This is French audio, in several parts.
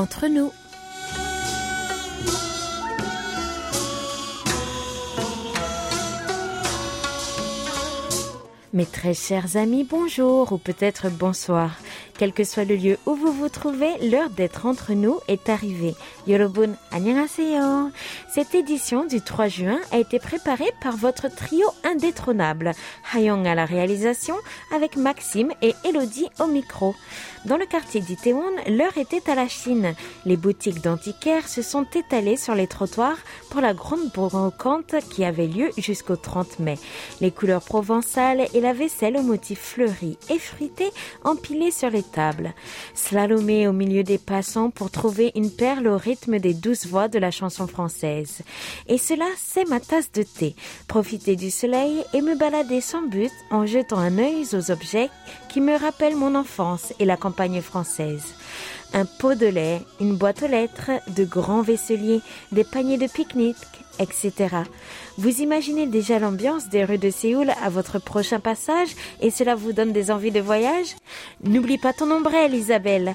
entre nous. Mes très chers amis, bonjour ou peut-être bonsoir. Quel que soit le lieu où vous vous trouvez, l'heure d'être entre nous est arrivée. Yorobun, annyeonghaseyo. Cette édition du 3 juin a été préparée par votre trio indétrônable. Hayong à la réalisation avec Maxime et Elodie au micro. Dans le quartier d'Itaewon, l'heure était à la Chine. Les boutiques d'antiquaires se sont étalées sur les trottoirs pour la grande brocante qui avait lieu jusqu'au 30 mai. Les couleurs provençales et la vaisselle aux motifs fleuris et fruités empilés sur les table. Slalomer au milieu des passants pour trouver une perle au rythme des douze voix de la chanson française. Et cela, c'est ma tasse de thé. Profiter du soleil et me balader sans but en jetant un œil aux objets qui me rappellent mon enfance et la campagne française un pot de lait, une boîte aux lettres, de grands vaisseliers, des paniers de pique-nique, etc. Vous imaginez déjà l'ambiance des rues de Séoul à votre prochain passage et cela vous donne des envies de voyage? N'oublie pas ton ombrelle Isabelle.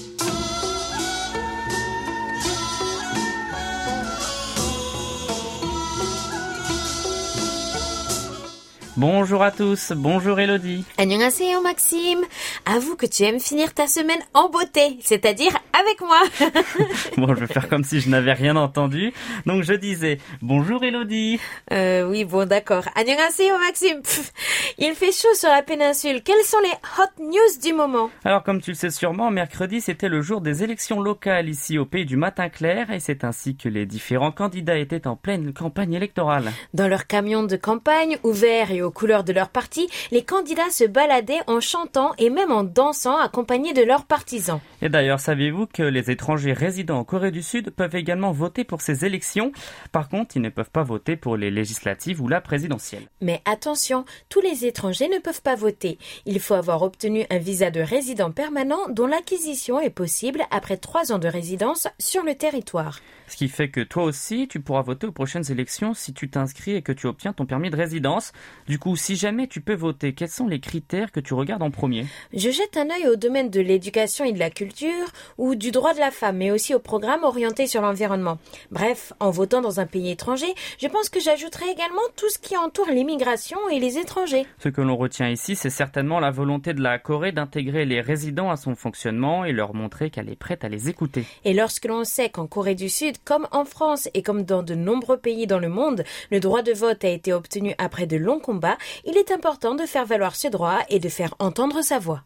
Bonjour à tous, bonjour Elodie. Annyeonghaseyo Maxime. Avoue que tu aimes finir ta semaine en beauté, c'est-à-dire avec moi. bon, je vais faire comme si je n'avais rien entendu. Donc je disais bonjour Elodie. Euh, oui, bon d'accord. Annyeonghaseyo Maxime. il fait chaud sur la péninsule. Quelles sont les hot news du moment? Alors comme tu le sais sûrement, mercredi c'était le jour des élections locales ici au pays du matin clair et c'est ainsi que les différents candidats étaient en pleine campagne électorale. Dans leur camion de campagne ouvert et aux couleurs de leur parti, les candidats se baladaient en chantant et même en dansant accompagnés de leurs partisans. Et d'ailleurs, savez-vous que les étrangers résidant en Corée du Sud peuvent également voter pour ces élections? Par contre, ils ne peuvent pas voter pour les législatives ou la présidentielle. Mais attention, tous les étrangers ne peuvent pas voter. Il faut avoir obtenu un visa de résident permanent dont l'acquisition est possible après trois ans de résidence sur le territoire. Ce qui fait que toi aussi, tu pourras voter aux prochaines élections si tu t'inscris et que tu obtiens ton permis de résidence. Du coup, si jamais tu peux voter, quels sont les critères que tu regardes en premier Je jette un œil au domaine de l'éducation et de la culture ou du droit de la femme, mais aussi au programme orienté sur l'environnement. Bref, en votant dans un pays étranger, je pense que j'ajouterai également tout ce qui entoure l'immigration et les étrangers. Ce que l'on retient ici, c'est certainement la volonté de la Corée d'intégrer les résidents à son fonctionnement et leur montrer qu'elle est prête à les écouter. Et lorsque l'on sait qu'en Corée du Sud, comme en France et comme dans de nombreux pays dans le monde, le droit de vote a été obtenu après de longs combats, il est important de faire valoir ce droit et de faire entendre sa voix.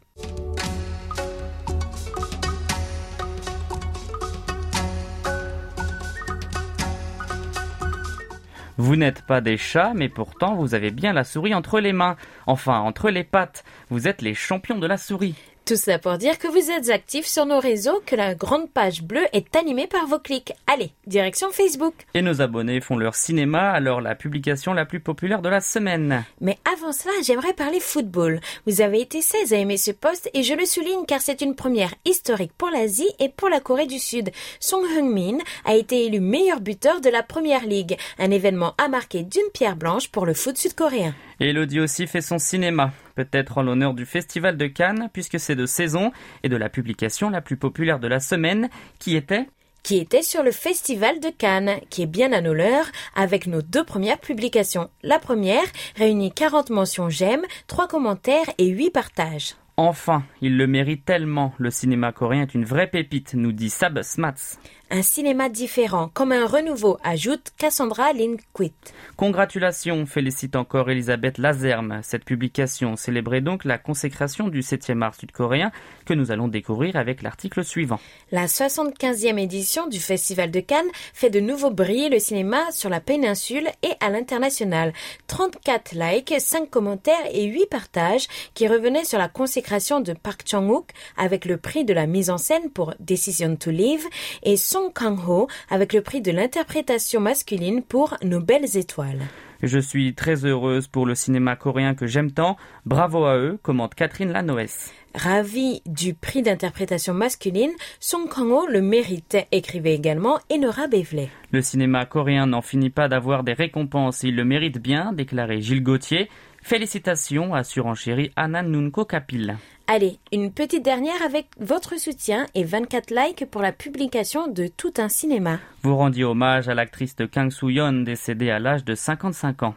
Vous n'êtes pas des chats, mais pourtant vous avez bien la souris entre les mains. Enfin, entre les pattes. Vous êtes les champions de la souris. Tout ça pour dire que vous êtes actifs sur nos réseaux, que la grande page bleue est animée par vos clics. Allez, direction Facebook. Et nos abonnés font leur cinéma, alors la publication la plus populaire de la semaine. Mais avant cela, j'aimerais parler football. Vous avez été 16 à aimer ce poste et je le souligne car c'est une première historique pour l'Asie et pour la Corée du Sud. Song Heung-min a été élu meilleur buteur de la Première Ligue, un événement à marquer d'une pierre blanche pour le foot sud-coréen. Et Elodie aussi fait son cinéma, peut-être en l'honneur du Festival de Cannes, puisque c'est de saison, et de la publication la plus populaire de la semaine, qui était qui était sur le Festival de Cannes, qui est bien à nos leurs, avec nos deux premières publications. La première réunit 40 mentions j'aime, 3 commentaires et 8 partages. Enfin, il le mérite tellement. Le cinéma coréen est une vraie pépite, nous dit Sab Smats. Un cinéma différent, comme un renouveau, ajoute Cassandra Linquit. Congratulations, félicite encore Elisabeth Lazerme. Cette publication célébrait donc la consécration du 7e art sud-coréen que nous allons découvrir avec l'article suivant. La 75e édition du Festival de Cannes fait de nouveau briller le cinéma sur la péninsule et à l'international. 34 likes, 5 commentaires et 8 partages qui revenaient sur la consécration de Park Chung-wook avec le prix de la mise en scène pour Decision to Live et Song Kang-ho avec le prix de l'interprétation masculine pour Nos belles étoiles. Je suis très heureuse pour le cinéma coréen que j'aime tant. Bravo à eux, commente Catherine Lanoès. Ravi du prix d'interprétation masculine, Song Kang-ho le méritait, écrivait également Enora Bevley. Le cinéma coréen n'en finit pas d'avoir des récompenses, il le mérite bien, déclarait Gilles Gauthier. Félicitations à surenchérie Anna Nunko Kapil. Allez, une petite dernière avec votre soutien et 24 likes pour la publication de Tout un cinéma. Vous rendiez hommage à l'actrice de Kang Soo-yeon décédée à l'âge de 55 ans.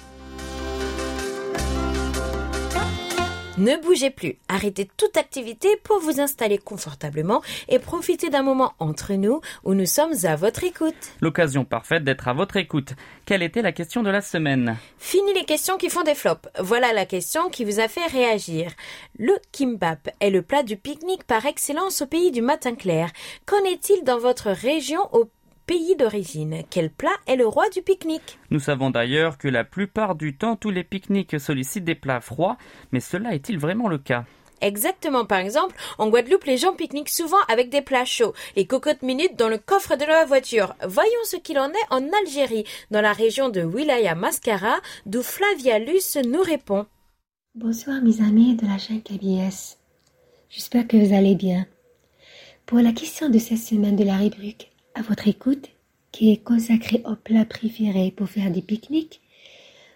Ne bougez plus, arrêtez toute activité pour vous installer confortablement et profiter d'un moment entre nous où nous sommes à votre écoute. L'occasion parfaite d'être à votre écoute. Quelle était la question de la semaine? Fini les questions qui font des flops. Voilà la question qui vous a fait réagir. Le kimbap est le plat du pique-nique par excellence au pays du matin clair. Qu'en est-il dans votre région au pays d'origine. Quel plat est le roi du pique-nique Nous savons d'ailleurs que la plupart du temps, tous les pique-niques sollicitent des plats froids, mais cela est-il vraiment le cas? Exactement, par exemple, en Guadeloupe, les gens pique-niquent souvent avec des plats chauds, les cocottes minutes dans le coffre de la voiture. Voyons ce qu'il en est en Algérie, dans la région de Wilaya Mascara, d'où Flavia Luce nous répond. Bonsoir mes amis de la chaîne KBS. J'espère que vous allez bien. Pour la question de cette semaine de la rubrique à votre écoute, qui est consacré au plat préféré pour faire des pique-niques.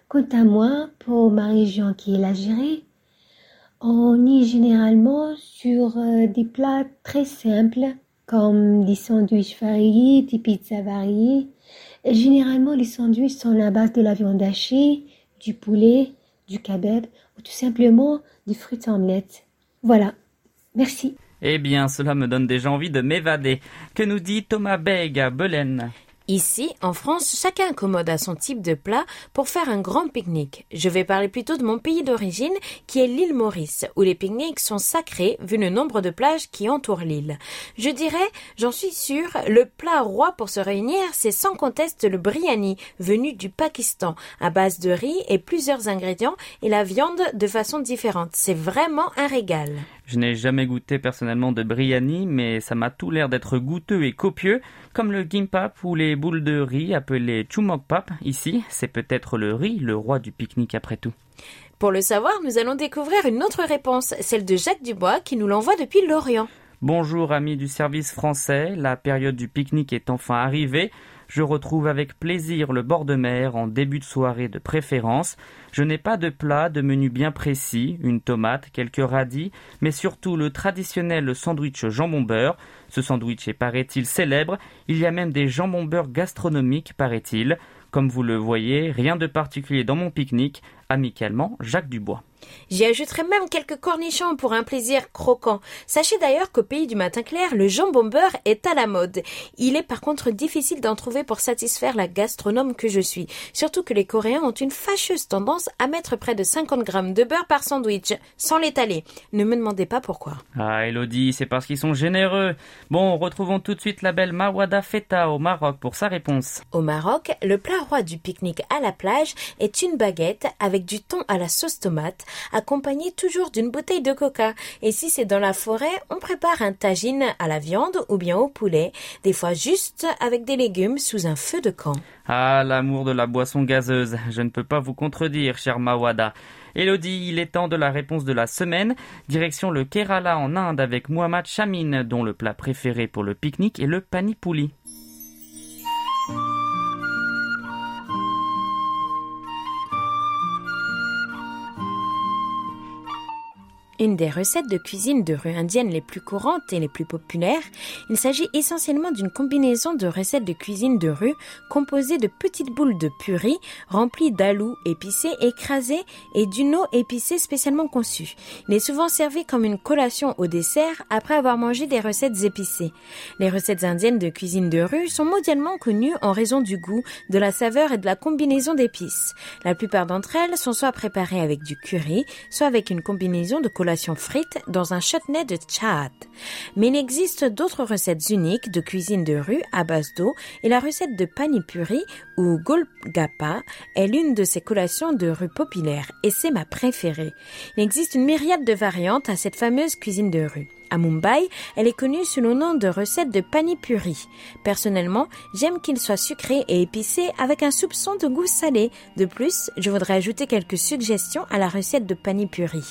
Quant à moi, pour ma région qui est l'Algérie, on y généralement sur euh, des plats très simples comme des sandwichs variés, des pizzas variées. Et généralement, les sandwichs sont à base de la viande hachée, du poulet, du kebab ou tout simplement des fruits omelettes. Voilà. Merci. Eh bien, cela me donne déjà envie de m'évader. Que nous dit Thomas Beg à Belen? Ici, en France, chacun accommode à son type de plat pour faire un grand pique-nique. Je vais parler plutôt de mon pays d'origine, qui est l'île Maurice, où les pique-niques sont sacrés vu le nombre de plages qui entourent l'île. Je dirais, j'en suis sûre, le plat roi pour se réunir, c'est sans conteste le biryani, venu du Pakistan, à base de riz et plusieurs ingrédients, et la viande de façon différente. C'est vraiment un régal. Je n'ai jamais goûté personnellement de biryani, mais ça m'a tout l'air d'être goûteux et copieux, comme le gimpap ou les boules de riz appelées chumokpap. Ici, c'est peut-être le riz, le roi du pique-nique après tout. Pour le savoir, nous allons découvrir une autre réponse, celle de Jacques Dubois qui nous l'envoie depuis l'Orient. Bonjour amis du service français, la période du pique-nique est enfin arrivée. Je retrouve avec plaisir le bord de mer en début de soirée de préférence. Je n'ai pas de plat, de menu bien précis, une tomate, quelques radis, mais surtout le traditionnel sandwich jambon beurre. Ce sandwich est, paraît-il, célèbre. Il y a même des jambon beurre gastronomiques, paraît-il. Comme vous le voyez, rien de particulier dans mon pique-nique. Amicalement, Jacques Dubois. J'y ajouterai même quelques cornichons pour un plaisir croquant. Sachez d'ailleurs qu'au pays du matin clair, le jambon beurre est à la mode. Il est par contre difficile d'en trouver pour satisfaire la gastronome que je suis. Surtout que les Coréens ont une fâcheuse tendance à mettre près de 50 grammes de beurre par sandwich, sans l'étaler. Ne me demandez pas pourquoi. Ah, Elodie, c'est parce qu'ils sont généreux. Bon, retrouvons tout de suite la belle Mawada Feta au Maroc pour sa réponse. Au Maroc, le plat roi du pique-nique à la plage est une baguette avec du thon à la sauce tomate, accompagné toujours d'une bouteille de coca. Et si c'est dans la forêt, on prépare un tagine à la viande ou bien au poulet, des fois juste avec des légumes sous un feu de camp. Ah, l'amour de la boisson gazeuse. Je ne peux pas vous contredire, cher Mawada. Elodie, il est temps de la réponse de la semaine. Direction le Kerala en Inde avec Muhammad Shamin, dont le plat préféré pour le pique-nique est le panipuli. Une des recettes de cuisine de rue indienne les plus courantes et les plus populaires, il s'agit essentiellement d'une combinaison de recettes de cuisine de rue composées de petites boules de purée remplies d'alou épicé écrasé et d'une eau épicée spécialement conçue. Il est souvent servi comme une collation au dessert après avoir mangé des recettes épicées. Les recettes indiennes de cuisine de rue sont mondialement connues en raison du goût, de la saveur et de la combinaison d'épices. La plupart d'entre elles sont soit préparées avec du curry, soit avec une combinaison de frites dans un chutney de chat. Mais il existe d'autres recettes uniques de cuisine de rue à base d'eau et la recette de panipuri ou golgappa est l'une de ces collations de rue populaires et c'est ma préférée. Il existe une myriade de variantes à cette fameuse cuisine de rue. À Mumbai, elle est connue sous le nom de recette de panipuri. Personnellement, j'aime qu'il soit sucré et épicé avec un soupçon de goût salé. De plus, je voudrais ajouter quelques suggestions à la recette de panipuri.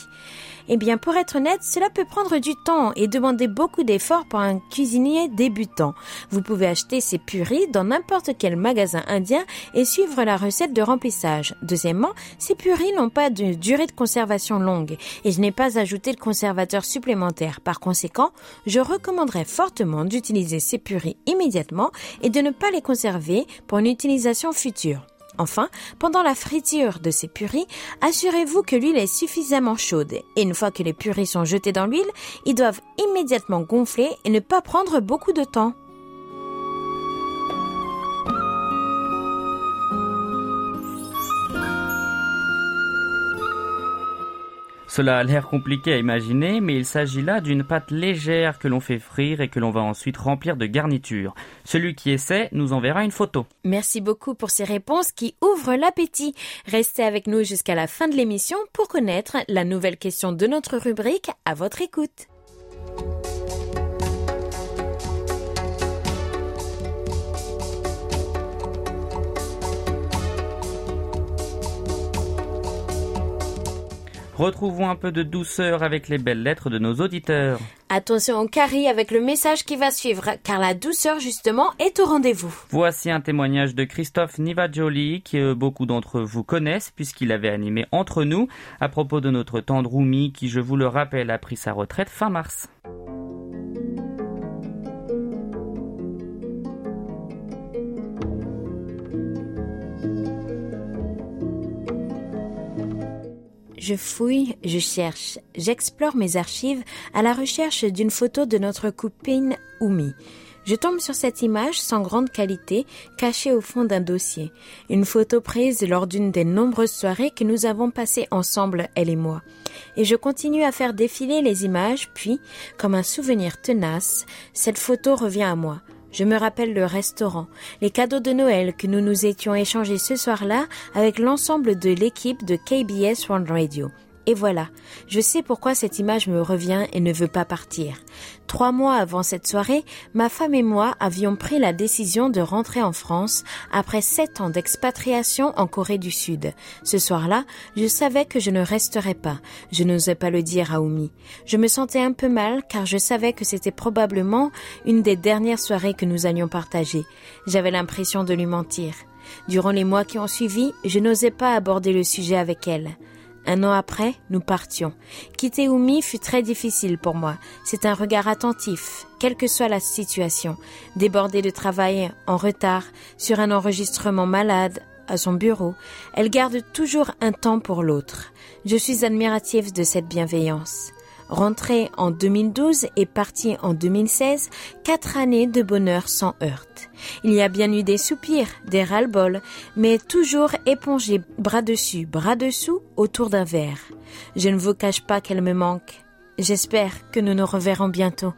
Eh bien, pour être honnête, cela peut prendre du temps et demander beaucoup d'efforts pour un cuisinier débutant. Vous pouvez acheter ces puris dans n'importe quel magasin indien et suivre la recette de remplissage. Deuxièmement, ces puris n'ont pas de durée de conservation longue et je n'ai pas ajouté de conservateur supplémentaire. Par conséquent, je recommanderais fortement d'utiliser ces puris immédiatement et de ne pas les conserver pour une utilisation future. Enfin, pendant la friture de ces puris, assurez-vous que l'huile est suffisamment chaude et une fois que les puris sont jetés dans l'huile, ils doivent immédiatement gonfler et ne pas prendre beaucoup de temps. Cela a l'air compliqué à imaginer, mais il s'agit là d'une pâte légère que l'on fait frire et que l'on va ensuite remplir de garniture. Celui qui essaie nous enverra une photo. Merci beaucoup pour ces réponses qui ouvrent l'appétit. Restez avec nous jusqu'à la fin de l'émission pour connaître la nouvelle question de notre rubrique à votre écoute. Retrouvons un peu de douceur avec les belles lettres de nos auditeurs. Attention au carré avec le message qui va suivre, car la douceur justement est au rendez-vous. Voici un témoignage de Christophe Nivajoli que beaucoup d'entre vous connaissent puisqu'il avait animé Entre nous à propos de notre tendre qui, je vous le rappelle, a pris sa retraite fin mars. Je fouille, je cherche, j'explore mes archives à la recherche d'une photo de notre copine Oumi. Je tombe sur cette image sans grande qualité, cachée au fond d'un dossier. Une photo prise lors d'une des nombreuses soirées que nous avons passées ensemble, elle et moi. Et je continue à faire défiler les images, puis, comme un souvenir tenace, cette photo revient à moi. Je me rappelle le restaurant, les cadeaux de Noël que nous nous étions échangés ce soir-là avec l'ensemble de l'équipe de KBS One Radio. Et voilà, je sais pourquoi cette image me revient et ne veut pas partir. Trois mois avant cette soirée, ma femme et moi avions pris la décision de rentrer en France après sept ans d'expatriation en Corée du Sud. Ce soir-là, je savais que je ne resterais pas. Je n'osais pas le dire à Oumi. Je me sentais un peu mal car je savais que c'était probablement une des dernières soirées que nous allions partager. J'avais l'impression de lui mentir. Durant les mois qui ont suivi, je n'osais pas aborder le sujet avec elle. Un an après, nous partions. Quitter Oumi fut très difficile pour moi. C'est un regard attentif, quelle que soit la situation. Débordée de travail, en retard, sur un enregistrement malade, à son bureau, elle garde toujours un temps pour l'autre. Je suis admirative de cette bienveillance. Rentrée en 2012 et partie en 2016, quatre années de bonheur sans heurte. Il y a bien eu des soupirs, des ras-le-bol, mais toujours épongés bras dessus, bras dessous autour d'un verre. Je ne vous cache pas qu'elle me manque. J'espère que nous nous reverrons bientôt.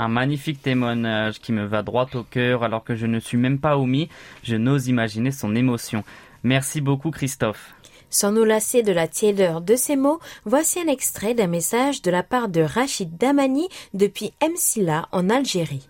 Un magnifique témoignage qui me va droit au cœur alors que je ne suis même pas omis. Je n'ose imaginer son émotion. Merci beaucoup Christophe. Sans nous lasser de la tiédeur de ces mots, voici un extrait d'un message de la part de Rachid Damani depuis Msila en Algérie.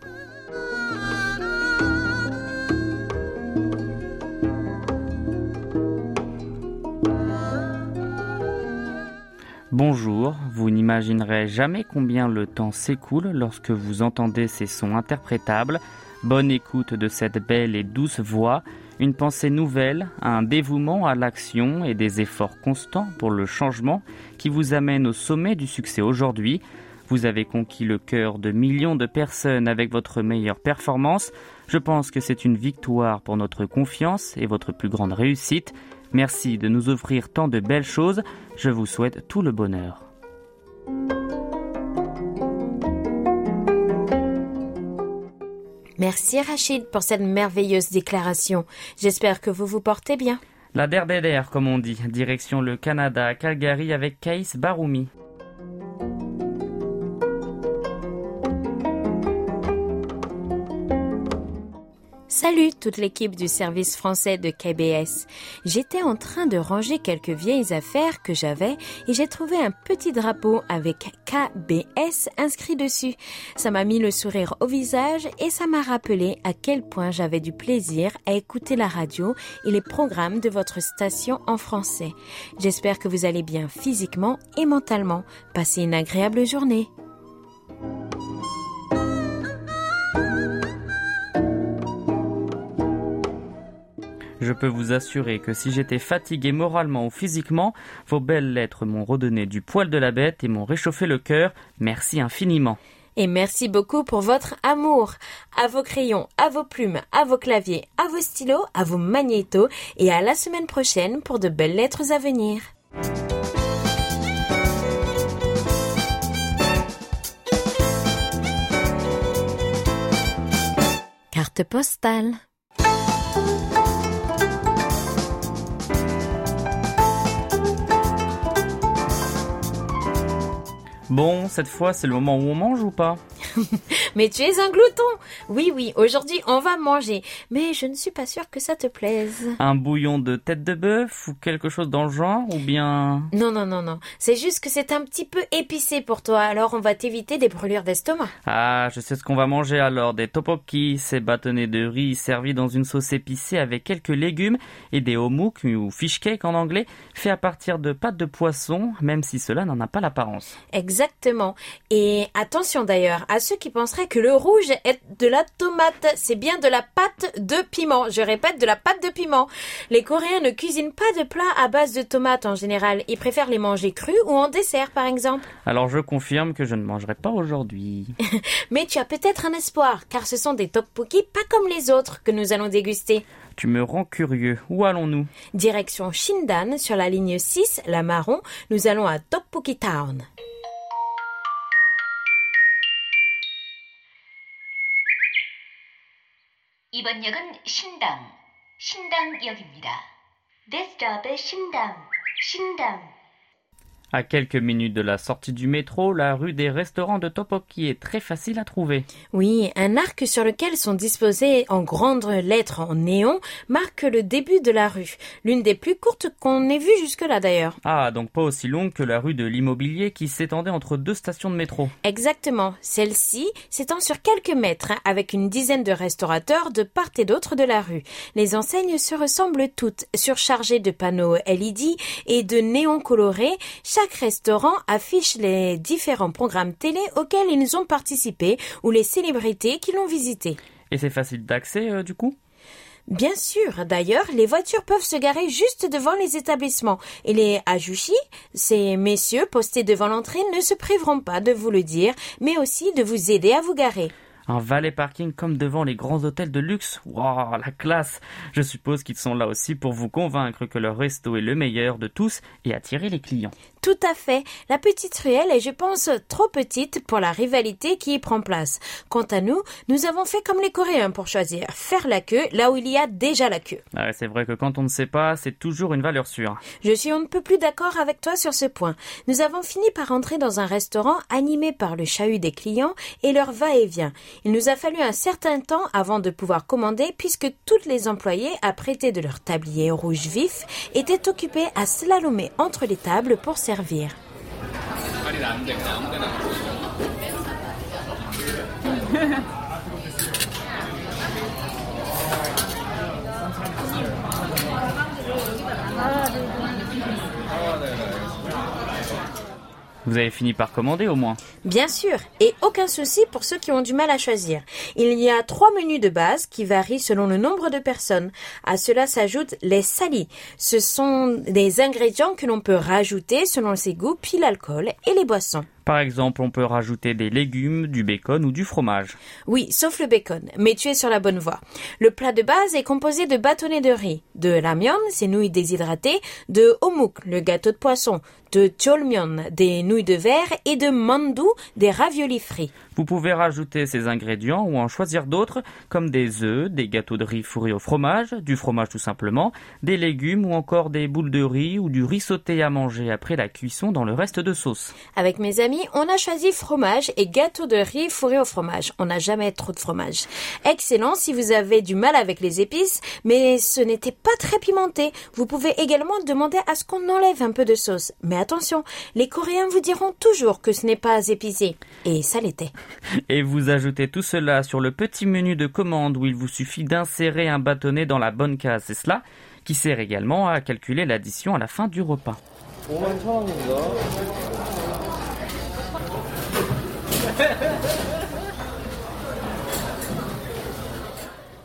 Bonjour, vous n'imaginerez jamais combien le temps s'écoule lorsque vous entendez ces sons interprétables. Bonne écoute de cette belle et douce voix, une pensée nouvelle, un dévouement à l'action et des efforts constants pour le changement qui vous amènent au sommet du succès aujourd'hui. Vous avez conquis le cœur de millions de personnes avec votre meilleure performance. Je pense que c'est une victoire pour notre confiance et votre plus grande réussite. Merci de nous offrir tant de belles choses. Je vous souhaite tout le bonheur. Merci Rachid pour cette merveilleuse déclaration. J'espère que vous vous portez bien. La der comme on dit, direction le Canada à Calgary avec Kaïs Baroumi. Salut toute l'équipe du service français de KBS. J'étais en train de ranger quelques vieilles affaires que j'avais et j'ai trouvé un petit drapeau avec KBS inscrit dessus. Ça m'a mis le sourire au visage et ça m'a rappelé à quel point j'avais du plaisir à écouter la radio et les programmes de votre station en français. J'espère que vous allez bien physiquement et mentalement. Passez une agréable journée. Je peux vous assurer que si j'étais fatigué moralement ou physiquement, vos belles lettres m'ont redonné du poil de la bête et m'ont réchauffé le cœur. Merci infiniment. Et merci beaucoup pour votre amour. À vos crayons, à vos plumes, à vos claviers, à vos stylos, à vos magnétos et à la semaine prochaine pour de belles lettres à venir. Carte postale. Bon, cette fois, c'est le moment où on mange ou pas? Mais tu es un glouton Oui, oui, aujourd'hui on va manger. Mais je ne suis pas sûre que ça te plaise. Un bouillon de tête de bœuf ou quelque chose dans le genre ou bien... Non, non, non, non. C'est juste que c'est un petit peu épicé pour toi, alors on va t'éviter des brûlures d'estomac. Ah, je sais ce qu'on va manger alors. Des tteokbokki, ces bâtonnets de riz servis dans une sauce épicée avec quelques légumes et des homouk ou fish cake en anglais, fait à partir de pâtes de poisson, même si cela n'en a pas l'apparence. Exactement. Et attention d'ailleurs à ceux qui penseraient que le rouge est de la tomate. C'est bien de la pâte de piment. Je répète, de la pâte de piment. Les Coréens ne cuisinent pas de plats à base de tomates en général. Ils préfèrent les manger crus ou en dessert, par exemple. Alors je confirme que je ne mangerai pas aujourd'hui. Mais tu as peut-être un espoir, car ce sont des tteokbokki pas comme les autres que nous allons déguster. Tu me rends curieux. Où allons-nous? Direction Shindan, sur la ligne 6, la marron. Nous allons à Tteokbokki Town. 이번 역은 신당, 신당역입니다. This stop is 신당, 신당. À quelques minutes de la sortie du métro, la rue des restaurants de Topoki est très facile à trouver. Oui, un arc sur lequel sont disposées en grandes lettres en néon marque le début de la rue. L'une des plus courtes qu'on ait vues jusque-là d'ailleurs. Ah, donc pas aussi longue que la rue de l'immobilier qui s'étendait entre deux stations de métro. Exactement. Celle-ci s'étend sur quelques mètres avec une dizaine de restaurateurs de part et d'autre de la rue. Les enseignes se ressemblent toutes, surchargées de panneaux LED et de néons colorés chaque restaurant affiche les différents programmes télé auxquels ils ont participé ou les célébrités qui l'ont visité. Et c'est facile d'accès euh, du coup? Bien sûr. D'ailleurs, les voitures peuvent se garer juste devant les établissements. Et les ajushi, ces messieurs postés devant l'entrée, ne se priveront pas de vous le dire, mais aussi de vous aider à vous garer. Un valet parking comme devant les grands hôtels de luxe. Waouh, la classe Je suppose qu'ils sont là aussi pour vous convaincre que leur resto est le meilleur de tous et attirer les clients. Tout à fait. La petite ruelle est, je pense, trop petite pour la rivalité qui y prend place. Quant à nous, nous avons fait comme les Coréens pour choisir faire la queue là où il y a déjà la queue. Ah c'est vrai que quand on ne sait pas, c'est toujours une valeur sûre. Je suis on ne peut plus d'accord avec toi sur ce point. Nous avons fini par entrer dans un restaurant animé par le chahut des clients et leur va-et-vient. Il nous a fallu un certain temps avant de pouvoir commander puisque toutes les employés, apprêtés de leur tablier rouge vif, étaient occupés à slalomer entre les tables pour servir. Vous avez fini par commander au moins Bien sûr, et aucun souci pour ceux qui ont du mal à choisir. Il y a trois menus de base qui varient selon le nombre de personnes. À cela s'ajoutent les salis. Ce sont des ingrédients que l'on peut rajouter selon ses goûts, puis l'alcool et les boissons. Par exemple, on peut rajouter des légumes, du bacon ou du fromage. Oui, sauf le bacon, mais tu es sur la bonne voie. Le plat de base est composé de bâtonnets de riz, de lamion, ces nouilles déshydratées, de homouk, le gâteau de poisson, de cholmion, des nouilles de verre et de mandu, des raviolis frits. Vous pouvez rajouter ces ingrédients ou en choisir d'autres comme des œufs, des gâteaux de riz fourrés au fromage, du fromage tout simplement, des légumes ou encore des boules de riz ou du riz sauté à manger après la cuisson dans le reste de sauce. Avec mes amis, on a choisi fromage et gâteau de riz fourré au fromage. On n'a jamais trop de fromage. Excellent si vous avez du mal avec les épices, mais ce n'était pas très pimenté. Vous pouvez également demander à ce qu'on enlève un peu de sauce. Mais attention, les Coréens vous diront toujours que ce n'est pas épicé. Et ça l'était. Et vous ajoutez tout cela sur le petit menu de commande où il vous suffit d'insérer un bâtonnet dans la bonne case. C'est cela qui sert également à calculer l'addition à la fin du repas.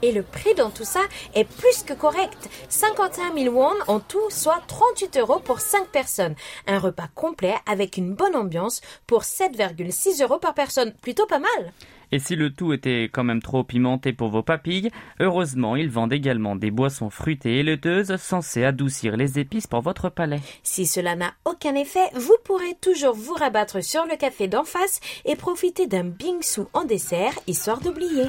Et le prix dans tout ça est plus que correct. 51 000 won en tout, soit 38 euros pour 5 personnes. Un repas complet avec une bonne ambiance pour 7,6 euros par personne. Plutôt pas mal. Et si le tout était quand même trop pimenté pour vos papilles, heureusement, ils vendent également des boissons fruitées et laiteuses censées adoucir les épices pour votre palais. Si cela n'a aucun effet, vous pourrez toujours vous rabattre sur le café d'en face et profiter d'un bingsu en dessert, histoire d'oublier.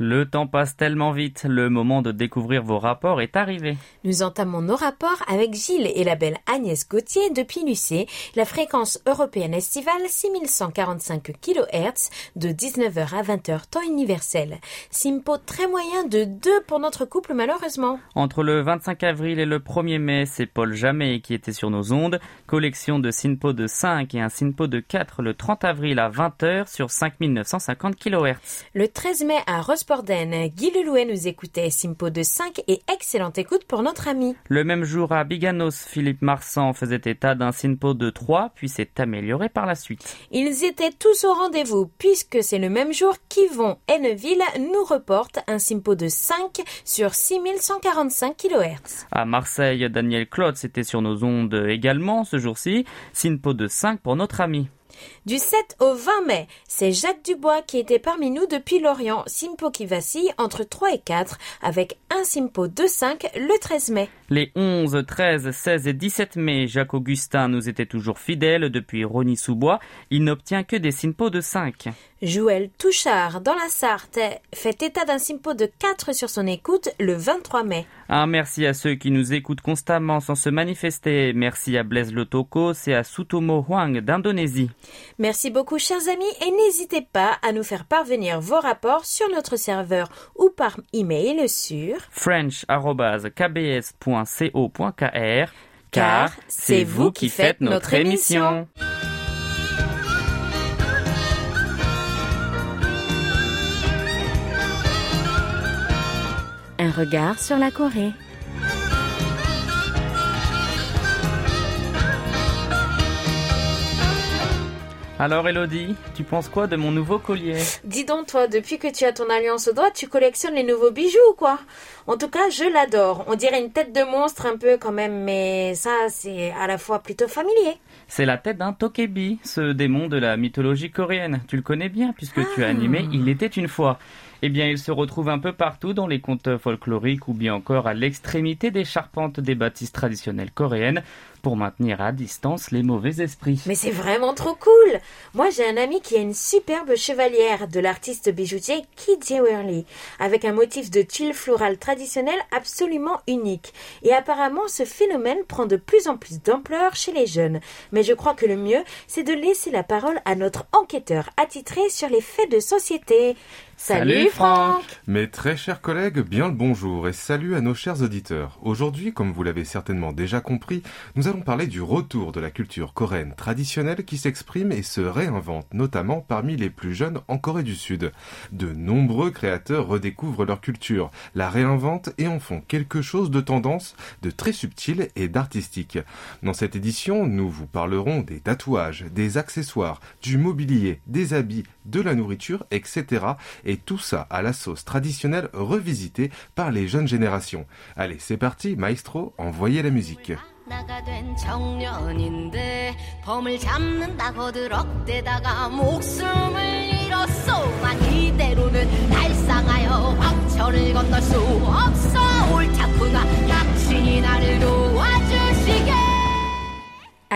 Le temps passe tellement vite, le moment de découvrir vos rapports est arrivé. Nous entamons nos rapports avec Gilles et la belle Agnès Gauthier depuis Lucé, la fréquence européenne estivale 6145 kHz de 19h à 20h temps universel. Simpo très moyen de 2 pour notre couple malheureusement. Entre le 25 avril et le 1er mai, c'est Paul Jamais qui était sur nos ondes. Collection de Sinpo de 5 et un Sinpo de 4 le 30 avril à 20h sur 5950 kHz. Le 13 mai à Rosporden, Guy Lelouet nous écoutait Simpo de 5 et excellente écoute pour notre ami. Le même jour à Biganos, Philippe Marsan faisait état d'un Sinpo de 3 puis s'est amélioré par la suite. Ils étaient tous au rendez-vous puisque c'est le même jour qu'Yvon Henneville nous reporte un Simpo de 5 sur 6145 kHz. À Marseille, Daniel Klotz était sur nos ondes également ce jour-ci. Sinpo de 5 pour notre ami. Du 7 au 20 mai, c'est Jacques Dubois qui était parmi nous depuis Lorient, Simpo qui vacille entre 3 et 4 avec un Simpo de 5 le 13 mai. Les 11, 13, 16 et 17 mai, Jacques Augustin nous était toujours fidèle depuis Rony-sous-Bois. Il n'obtient que des Simpo de 5. Joël Touchard, dans la Sarthe, fait état d'un Simpo de 4 sur son écoute le 23 mai. Un merci à ceux qui nous écoutent constamment sans se manifester. Merci à Blaise Lotoko et à Sutomo Huang d'Indonésie. Merci beaucoup chers amis et n'hésitez pas à nous faire parvenir vos rapports sur notre serveur ou par email sur french.kbs.co.kr car c'est vous qui faites notre émission. Un regard sur la Corée. Alors Elodie, tu penses quoi de mon nouveau collier? Dis donc toi, depuis que tu as ton alliance au doigt, tu collectionnes les nouveaux bijoux ou quoi? En tout cas, je l'adore. On dirait une tête de monstre un peu quand même, mais ça c'est à la fois plutôt familier. C'est la tête d'un Tokebi, ce démon de la mythologie coréenne. Tu le connais bien puisque tu as Ah. animé Il était une fois. Eh bien, il se retrouve un peu partout dans les contes folkloriques ou bien encore à l'extrémité des charpentes des bâtisses traditionnelles coréennes pour maintenir à distance les mauvais esprits. Mais c'est vraiment trop cool Moi j'ai un ami qui a une superbe chevalière de l'artiste bijoutier Ki Jae-lee avec un motif de tuile florale traditionnel absolument unique. Et apparemment ce phénomène prend de plus en plus d'ampleur chez les jeunes. Mais je crois que le mieux c'est de laisser la parole à notre enquêteur attitré sur les faits de société. Salut, Franck. Mes très chers collègues, bien le bonjour et salut à nos chers auditeurs. Aujourd'hui, comme vous l'avez certainement déjà compris, nous allons allons parler du retour de la culture coréenne traditionnelle qui s'exprime et se réinvente, notamment parmi les plus jeunes en Corée du Sud. De nombreux créateurs redécouvrent leur culture, la réinventent et en font quelque chose de tendance, de très subtil et d'artistique. Dans cette édition, nous vous parlerons des tatouages, des accessoires, du mobilier, des habits, de la nourriture, etc. Et tout ça à la sauce traditionnelle revisitée par les jeunes générations. Allez, c'est parti, maestro, envoyez la musique. 나가 된 청년인데 범을 잡는다고 들럭대다가 목숨을 잃었소만 이대로는 달상하여 황천을 건널 수 없어. 옳다구나 당신이 나를 도와주시게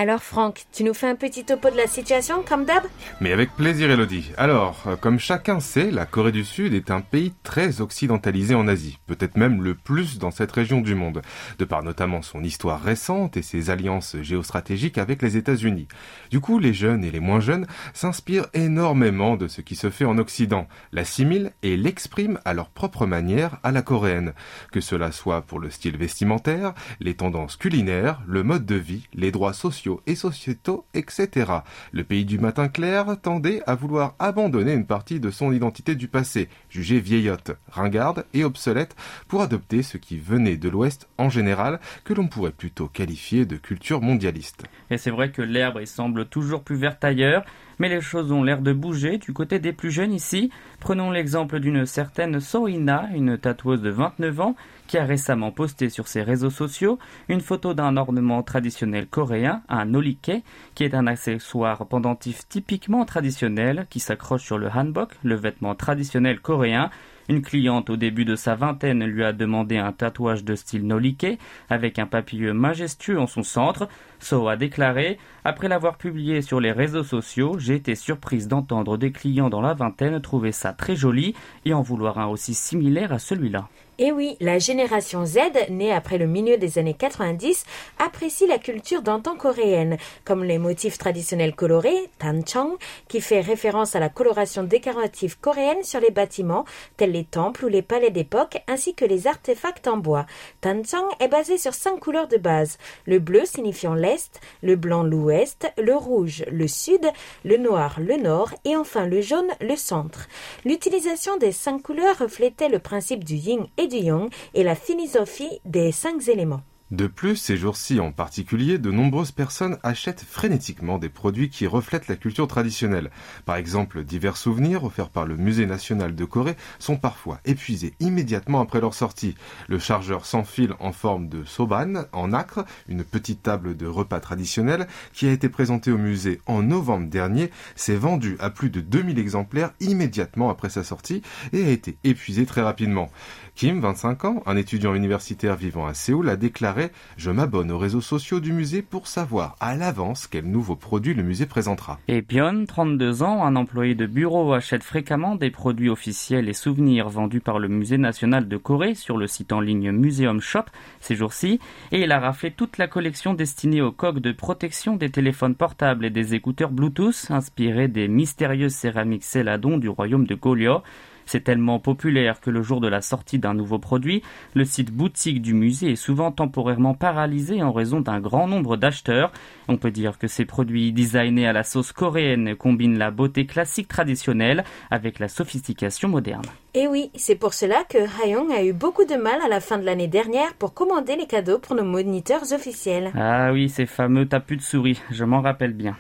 Alors Franck, tu nous fais un petit topo de la situation comme d'hab? Mais avec plaisir Elodie. Alors, euh, comme chacun sait, la Corée du Sud est un pays très occidentalisé en Asie, peut-être même le plus dans cette région du monde, de par notamment son histoire récente et ses alliances géostratégiques avec les États-Unis. Du coup, les jeunes et les moins jeunes s'inspirent énormément de ce qui se fait en Occident, l'assimilent et l'expriment à leur propre manière à la coréenne, que cela soit pour le style vestimentaire, les tendances culinaires, le mode de vie, les droits sociaux et sociétaux, etc. Le pays du matin clair tendait à vouloir abandonner une partie de son identité du passé, jugée vieillotte, ringarde et obsolète, pour adopter ce qui venait de l'Ouest en général, que l'on pourrait plutôt qualifier de culture mondialiste. Et c'est vrai que l'herbe semble toujours plus verte ailleurs, mais les choses ont l'air de bouger du côté des plus jeunes ici. Prenons l'exemple d'une certaine Soina, une tatoueuse de 29 ans, qui a récemment posté sur ses réseaux sociaux une photo d'un ornement traditionnel coréen, un nolike, qui est un accessoire pendentif typiquement traditionnel qui s'accroche sur le hanbok, le vêtement traditionnel coréen, une cliente au début de sa vingtaine lui a demandé un tatouage de style nolike avec un papillon majestueux en son centre. So a déclaré Après l'avoir publié sur les réseaux sociaux, j'ai été surprise d'entendre des clients dans la vingtaine trouver ça très joli et en vouloir un aussi similaire à celui-là. Et eh oui, la génération Z, née après le milieu des années 90, apprécie la culture d'antan coréenne, comme les motifs traditionnels colorés, tanchang, qui fait référence à la coloration décorative coréenne sur les bâtiments, tels les temples ou les palais d'époque, ainsi que les artefacts en bois. Tanchang est basé sur cinq couleurs de base. Le bleu signifiant l'Est, le blanc l'Ouest, le rouge le Sud, le noir le Nord et enfin le jaune le Centre. L'utilisation des cinq couleurs reflétait le principe du yin et yang et la philosophie des cinq éléments. De plus, ces jours-ci en particulier, de nombreuses personnes achètent frénétiquement des produits qui reflètent la culture traditionnelle. Par exemple, divers souvenirs offerts par le Musée national de Corée sont parfois épuisés immédiatement après leur sortie. Le chargeur sans fil en forme de soban en acre, une petite table de repas traditionnelle qui a été présentée au musée en novembre dernier, s'est vendu à plus de 2000 exemplaires immédiatement après sa sortie et a été épuisé très rapidement. Kim, 25 ans, un étudiant universitaire vivant à Séoul, a déclaré Je m'abonne aux réseaux sociaux du musée pour savoir à l'avance quel nouveau produit le musée présentera. Et Pion, 32 ans, un employé de bureau, achète fréquemment des produits officiels et souvenirs vendus par le Musée national de Corée sur le site en ligne Museum Shop ces jours-ci, et il a raflé toute la collection destinée aux coques de protection des téléphones portables et des écouteurs Bluetooth inspirés des mystérieuses céramiques Céladon du royaume de Goryeo. C'est tellement populaire que le jour de la sortie d'un nouveau produit, le site boutique du musée est souvent temporairement paralysé en raison d'un grand nombre d'acheteurs. On peut dire que ces produits designés à la sauce coréenne combinent la beauté classique traditionnelle avec la sophistication moderne. Et oui, c'est pour cela que Hayong a eu beaucoup de mal à la fin de l'année dernière pour commander les cadeaux pour nos moniteurs officiels. Ah oui, ces fameux tapus de souris, je m'en rappelle bien.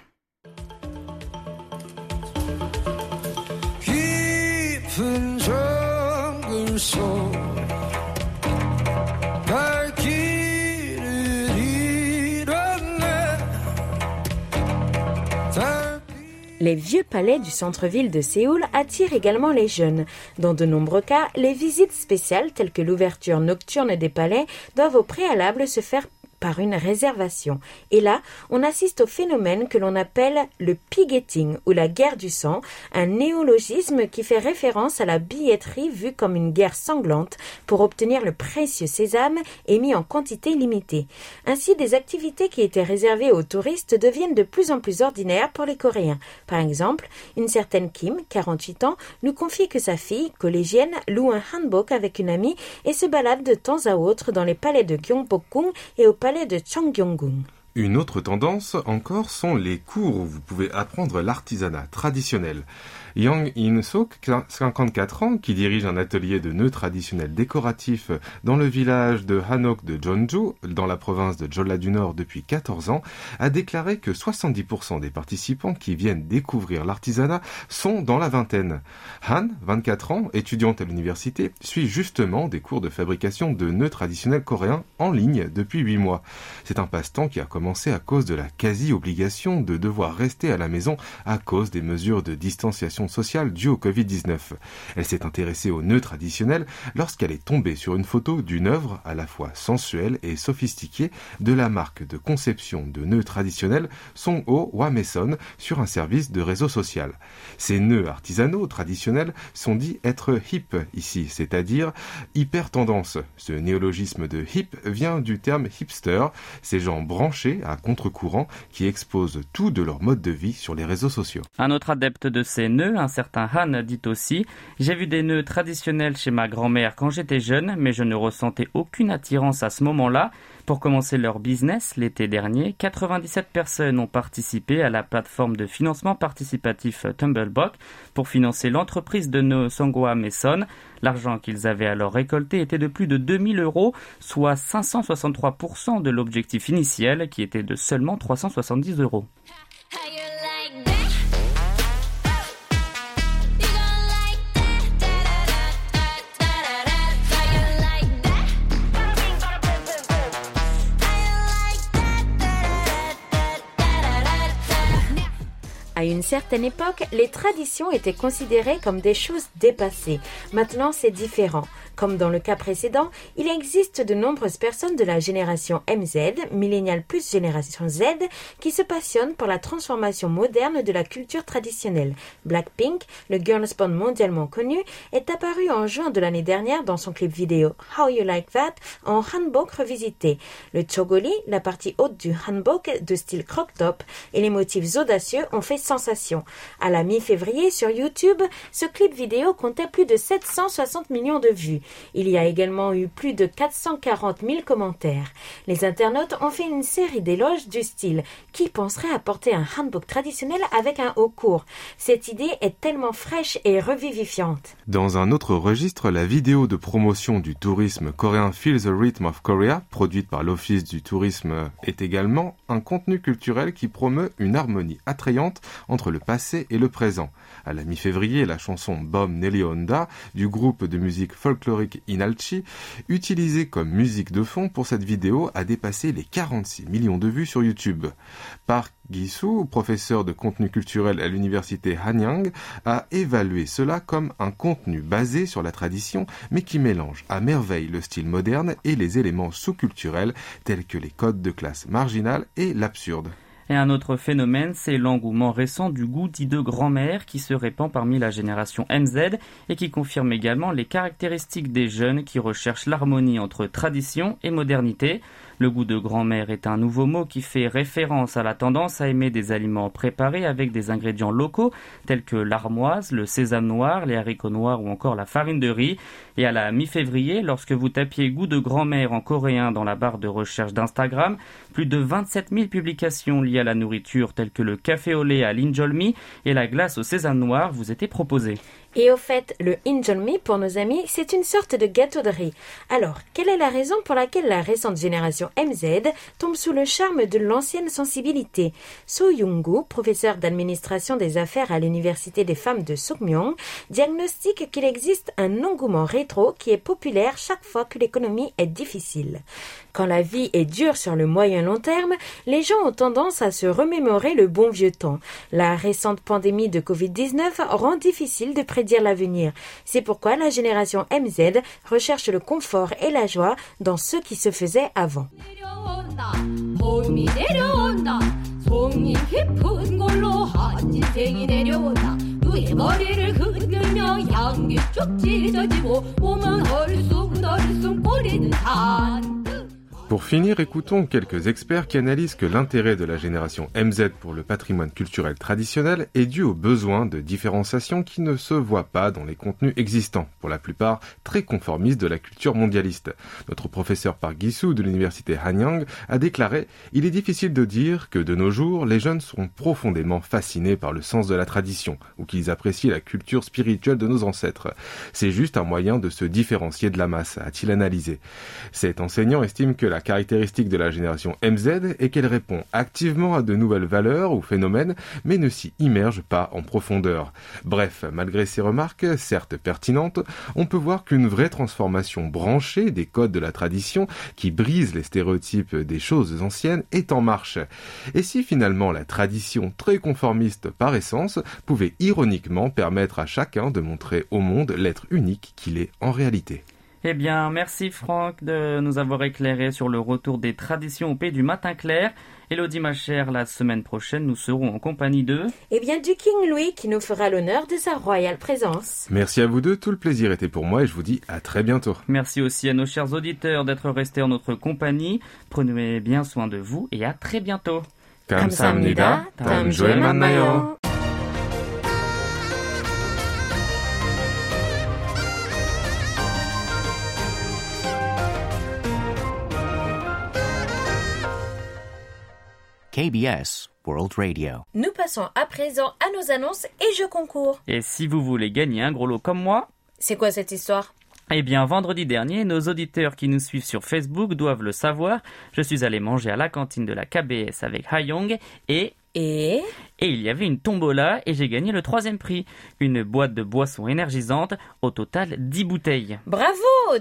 Les vieux palais du centre-ville de Séoul attirent également les jeunes. Dans de nombreux cas, les visites spéciales telles que l'ouverture nocturne des palais doivent au préalable se faire par une réservation. Et là, on assiste au phénomène que l'on appelle le pigeting ou la guerre du sang, un néologisme qui fait référence à la billetterie vue comme une guerre sanglante pour obtenir le précieux sésame émis en quantité limitée. Ainsi, des activités qui étaient réservées aux touristes deviennent de plus en plus ordinaires pour les Coréens. Par exemple, une certaine Kim, 48 ans, nous confie que sa fille, collégienne, loue un hanbok avec une amie et se balade de temps à autre dans les palais de Gyeongbokgung et au palais Une autre tendance encore sont les cours où vous pouvez apprendre l'artisanat traditionnel. Yang In-suk, 54 ans, qui dirige un atelier de nœuds traditionnels décoratifs dans le village de Hanok de Jeonju, dans la province de Jeolla du Nord depuis 14 ans, a déclaré que 70% des participants qui viennent découvrir l'artisanat sont dans la vingtaine. Han, 24 ans, étudiante à l'université, suit justement des cours de fabrication de nœuds traditionnels coréens en ligne depuis 8 mois. C'est un passe-temps qui a commencé à cause de la quasi-obligation de devoir rester à la maison à cause des mesures de distanciation sociale due au Covid-19. Elle s'est intéressée aux nœuds traditionnels lorsqu'elle est tombée sur une photo d'une œuvre à la fois sensuelle et sophistiquée de la marque de conception de nœuds traditionnels Songho Wameson sur un service de réseau social. Ces nœuds artisanaux traditionnels sont dits être hip ici, c'est-à-dire hyper tendance. Ce néologisme de hip vient du terme hipster, ces gens branchés à contre-courant qui exposent tout de leur mode de vie sur les réseaux sociaux. Un autre adepte de ces nœuds un certain Han dit aussi J'ai vu des nœuds traditionnels chez ma grand-mère quand j'étais jeune, mais je ne ressentais aucune attirance à ce moment-là. Pour commencer leur business l'été dernier, 97 personnes ont participé à la plateforme de financement participatif Tumblebox pour financer l'entreprise de nœuds Songwa Mason. L'argent qu'ils avaient alors récolté était de plus de 2000 euros, soit 563% de l'objectif initial qui était de seulement 370 euros. À une certaine époque, les traditions étaient considérées comme des choses dépassées. Maintenant, c'est différent. Comme dans le cas précédent, il existe de nombreuses personnes de la génération MZ, millénial plus génération Z, qui se passionnent pour la transformation moderne de la culture traditionnelle. Blackpink, le girls band mondialement connu, est apparu en juin de l'année dernière dans son clip vidéo How You Like That en hanbok revisité. Le chogoli, la partie haute du hanbok de style crop top et les motifs audacieux ont fait sensation. À la mi-février sur YouTube, ce clip vidéo comptait plus de 760 millions de vues. Il y a également eu plus de 440 000 commentaires. Les internautes ont fait une série d'éloges du style qui penserait apporter un handbook traditionnel avec un haut cours? Cette idée est tellement fraîche et revivifiante. Dans un autre registre, la vidéo de promotion du tourisme coréen Feel the Rhythm of Korea, produite par l'Office du tourisme, est également un contenu culturel qui promeut une harmonie attrayante entre le passé et le présent. À la mi-février, la chanson Bom Nelly Honda du groupe de musique folklorique Inalchi, utilisée comme musique de fond pour cette vidéo, a dépassé les 46 millions de vues sur YouTube. Park Gisu, professeur de contenu culturel à l'université Hanyang, a évalué cela comme un contenu basé sur la tradition, mais qui mélange à merveille le style moderne et les éléments sous-culturels tels que les codes de classe marginale et l'absurde. Et un autre phénomène, c'est l'engouement récent du goût dit de grand-mère qui se répand parmi la génération MZ et qui confirme également les caractéristiques des jeunes qui recherchent l'harmonie entre tradition et modernité. Le goût de grand-mère est un nouveau mot qui fait référence à la tendance à aimer des aliments préparés avec des ingrédients locaux tels que l'armoise, le sésame noir, les haricots noirs ou encore la farine de riz. Et à la mi-février, lorsque vous tapiez goût de grand-mère en coréen dans la barre de recherche d'Instagram, plus de 27 000 publications liées à la nourriture telles que le café au lait à l'injolmi et la glace au sésame noir vous étaient proposées. Et au fait, le injolmi, pour nos amis, c'est une sorte de gâteau de riz. Alors, quelle est la raison pour laquelle la récente génération MZ tombe sous le charme de l'ancienne sensibilité? So Young-gu, professeur d'administration des affaires à l'université des femmes de Sukmyong, diagnostique qu'il existe un engouement rétro qui est populaire chaque fois que l'économie est difficile. Quand la vie est dure sur le moyen long terme, les gens ont tendance à se remémorer le bon vieux temps. La récente pandémie de Covid-19 rend difficile de prédire l'avenir. C'est pourquoi la génération MZ recherche le confort et la joie dans ce qui se faisait avant. Pour finir, écoutons quelques experts qui analysent que l'intérêt de la génération MZ pour le patrimoine culturel traditionnel est dû au besoin de différenciation qui ne se voit pas dans les contenus existants, pour la plupart très conformistes de la culture mondialiste. Notre professeur Park Gisu de l'université Hanyang a déclaré Il est difficile de dire que de nos jours, les jeunes sont profondément fascinés par le sens de la tradition, ou qu'ils apprécient la culture spirituelle de nos ancêtres. C'est juste un moyen de se différencier de la masse, a-t-il analysé. Cet enseignant estime que la la caractéristique de la génération MZ est qu'elle répond activement à de nouvelles valeurs ou phénomènes, mais ne s'y immerge pas en profondeur. Bref, malgré ces remarques, certes pertinentes, on peut voir qu'une vraie transformation branchée des codes de la tradition qui brise les stéréotypes des choses anciennes est en marche. Et si finalement la tradition très conformiste par essence pouvait ironiquement permettre à chacun de montrer au monde l'être unique qu'il est en réalité? Eh bien, merci Franck de nous avoir éclairé sur le retour des traditions au pays du matin clair. Elodie, ma chère, la semaine prochaine, nous serons en compagnie de... Eh bien, du King Louis qui nous fera l'honneur de sa royale présence. Merci à vous deux, tout le plaisir était pour moi et je vous dis à très bientôt. Merci aussi à nos chers auditeurs d'être restés en notre compagnie. Prenez bien soin de vous et à très bientôt. KBS World Radio. Nous passons à présent à nos annonces et jeux concours. Et si vous voulez gagner un gros lot comme moi, C'est quoi cette histoire? eh bien, vendredi dernier, nos auditeurs qui nous suivent sur Facebook doivent le savoir. Je suis allé manger à la cantine de la KBS avec Hayong et Et? Et il y avait une tombola et j'ai gagné le troisième prix. Une boîte de boissons énergisantes, au total 10 bouteilles. bravo,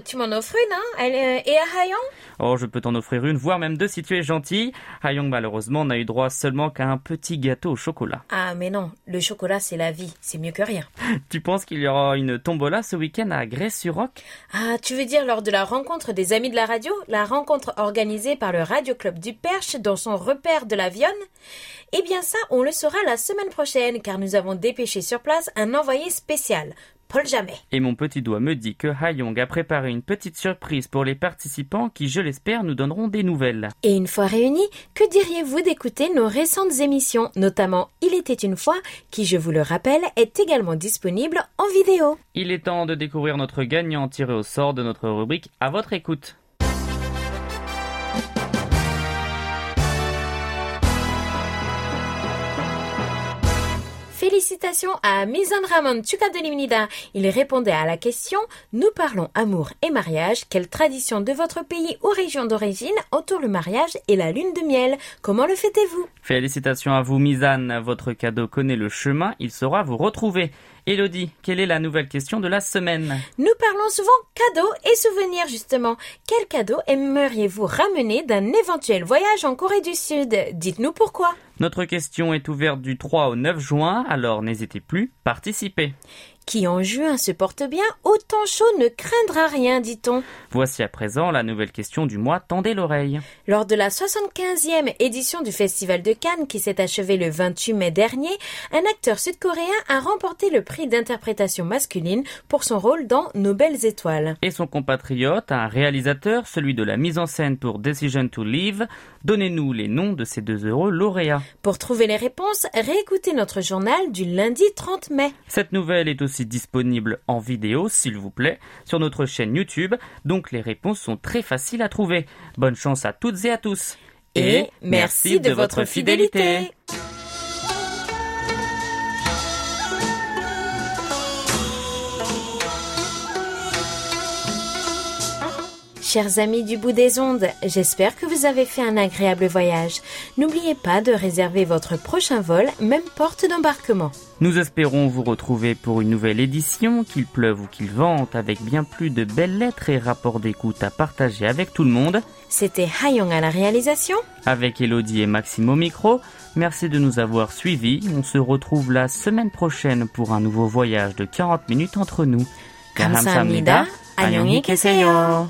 tu m'en offres une, hein Elle, Et à Hayon? Oh, je peux t'en offrir une, voire même deux si tu es gentil. Hayong malheureusement n'a eu droit seulement qu'à un petit gâteau au chocolat. Ah mais non, le chocolat c'est la vie, c'est mieux que rien. Tu penses qu'il y aura une tombola ce week-end à Grèce-sur-Roc Ah, tu veux dire lors de la rencontre des amis de la radio? La rencontre organisée par le Radio Club du Perche dans son repère de la Vionne Eh bien ça, on le saura la semaine prochaine car nous avons dépêché sur place un envoyé spécial, Paul Jamais. Et mon petit doigt me dit que Hayong a préparé une petite surprise pour les participants qui, je l'espère, nous donneront des nouvelles. Et une fois réunis, que diriez-vous d'écouter nos récentes émissions, notamment Il était une fois, qui, je vous le rappelle, est également disponible en vidéo Il est temps de découvrir notre gagnant tiré au sort de notre rubrique à votre écoute. Félicitations à Mizan Ramon Tukadonimnida. Il répondait à la question Nous parlons amour et mariage. Quelle tradition de votre pays ou région d'origine entoure le mariage et la lune de miel? Comment le fêtez-vous? Félicitations à vous, Misan. Votre cadeau connaît le chemin, il saura vous retrouver. Elodie, quelle est la nouvelle question de la semaine Nous parlons souvent cadeaux et souvenirs justement. Quel cadeau aimeriez-vous ramener d'un éventuel voyage en Corée du Sud? Dites-nous pourquoi. Notre question est ouverte du 3 au 9 juin, alors n'hésitez plus, participez. Qui en juin se porte bien, autant chaud ne craindra rien, dit-on. Voici à présent la nouvelle question du mois, tendez l'oreille. Lors de la 75e édition du Festival de Cannes qui s'est achevée le 28 mai dernier, un acteur sud-coréen a remporté le prix d'interprétation masculine pour son rôle dans Nos belles étoiles. Et son compatriote, un réalisateur, celui de la mise en scène pour Decision to Live, donnez-nous les noms de ces deux heureux lauréats. Pour trouver les réponses, réécoutez notre journal du lundi 30 mai. Cette nouvelle est aussi disponible en vidéo, s'il vous plaît, sur notre chaîne YouTube, donc les réponses sont très faciles à trouver. Bonne chance à toutes et à tous. Et merci de votre fidélité. Chers amis du bout des ondes, j'espère que vous avez fait un agréable voyage. N'oubliez pas de réserver votre prochain vol, même porte d'embarquement. Nous espérons vous retrouver pour une nouvelle édition, qu'il pleuve ou qu'il vente, avec bien plus de belles lettres et rapports d'écoute à partager avec tout le monde. C'était Hayong à la réalisation. Avec Elodie et Maxime au micro, merci de nous avoir suivis. On se retrouve la semaine prochaine pour un nouveau voyage de 40 minutes entre nous. 감사합니다. 안녕히 계세요.